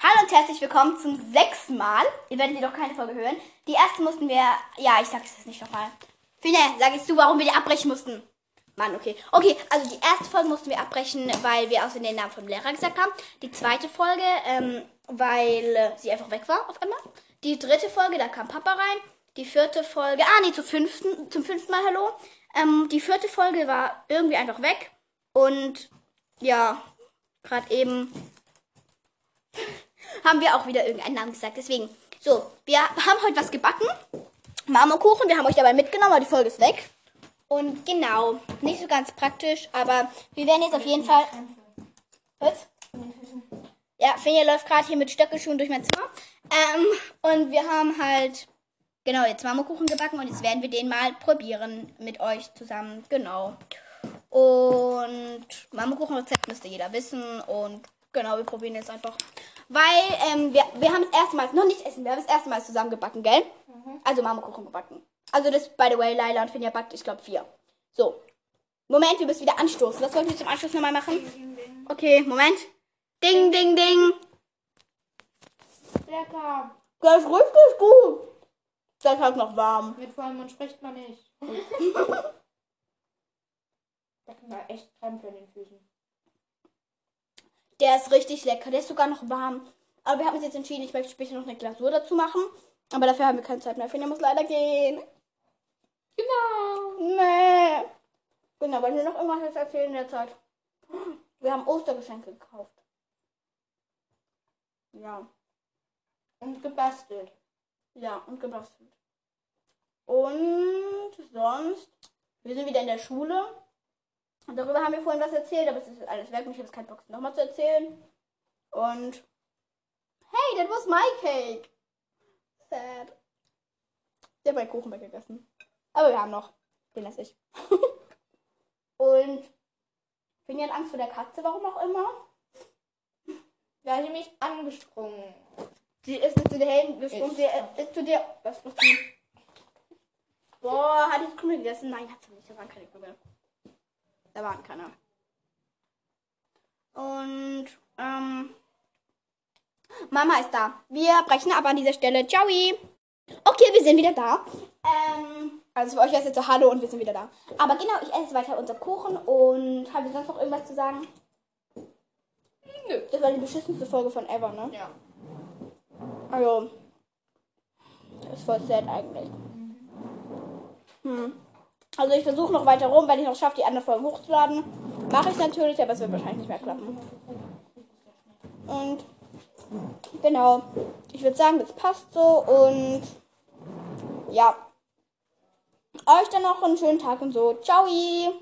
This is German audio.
Hallo und herzlich willkommen zum sechsten Mal. Ihr werdet jedoch keine Folge hören. Die erste mussten wir. Ja, ich sag es jetzt nicht nochmal. Fine, sag jetzt du, warum wir die abbrechen mussten. Mann, okay. Okay, also die erste Folge mussten wir abbrechen, weil wir außerdem den Namen vom Lehrer gesagt haben. Die zweite Folge, ähm, weil sie einfach weg war auf einmal. Die dritte Folge, da kam Papa rein. Die vierte Folge, ah nee, zum fünften, zum fünften Mal Hallo. Ähm, die vierte Folge war irgendwie einfach weg. Und ja, gerade eben haben wir auch wieder irgendeinen Namen gesagt. Deswegen, so, wir haben heute was gebacken. Marmorkuchen, wir haben euch dabei mitgenommen, aber die Folge ist weg. Und genau, nicht so ganz praktisch, aber wir werden jetzt auf jeden Fall. Was? Ja, Finja läuft gerade hier mit Stöckelschuhen durch mein Zimmer. Ähm, und wir haben halt, genau, jetzt Marmorkuchen gebacken und jetzt werden wir den mal probieren mit euch zusammen. Genau. Und Marmorkuchenrezept müsste jeder wissen. Und genau, wir probieren jetzt einfach. Weil ähm, wir, wir haben das erste Mal, noch nicht essen, wir haben das erste Mal zusammen gebacken, gell? Also Marmorkuchen gebacken. Also das, by the way, Laila und Finja backt, ich glaube, vier. So. Moment, wir müssen wieder anstoßen. Was sollten wir zum Anschluss nochmal machen? Okay, Moment. Ding, ding, ding. Lecker. Das ist richtig gut. Das ist halt noch warm. Mit Vollmond spricht man nicht. Da kann man echt Krämpfe in den Füßen. Der ist richtig lecker. Der ist sogar noch warm. Aber wir haben uns jetzt entschieden, ich möchte später noch eine Glasur dazu machen. Aber dafür haben wir keine Zeit mehr. Finja muss leider gehen. Genau. Nee. Genau, weil wir noch irgendwas erzählen in der Zeit. Wir haben Ostergeschenke gekauft. Ja. Und gebastelt. Ja, und gebastelt. Und sonst, wir sind wieder in der Schule. Und darüber haben wir vorhin was erzählt, aber es ist alles weg. und Ich habe jetzt keinen Bock, es nochmal zu erzählen. Und hey, that was my cake. Sad. Ich habe meinen Kuchen weggegessen. Aber wir haben noch. Den esse ich. und Finja hat Angst vor der Katze, warum auch immer. Da hat sie mich angesprungen. Sie ist nicht zu dir gesprungen, sie ist zu dir. Was macht sie? Boah, hat die Krümel gegessen? Nein, hat sie nicht. Da waren keine Krümel. Da waren keine. Und, ähm, Mama ist da. Wir brechen ab an dieser Stelle. Ciao. Okay, wir sind wieder da. Ähm, also für euch ist jetzt so Hallo und wir sind wieder da. Aber genau, ich esse weiter unser Kuchen und habe sonst noch irgendwas zu sagen? Nö. Das war die beschissenste Folge von ever, ne? Ja. Also, ist voll sad eigentlich. Hm. Also ich versuche noch weiter rum, wenn ich noch schaffe, die anderen Folgen hochzuladen. Mache ich natürlich, aber es wird wahrscheinlich nicht mehr klappen. Und genau, ich würde sagen, das passt so und ja. Euch dann noch einen schönen Tag und so. Ciao!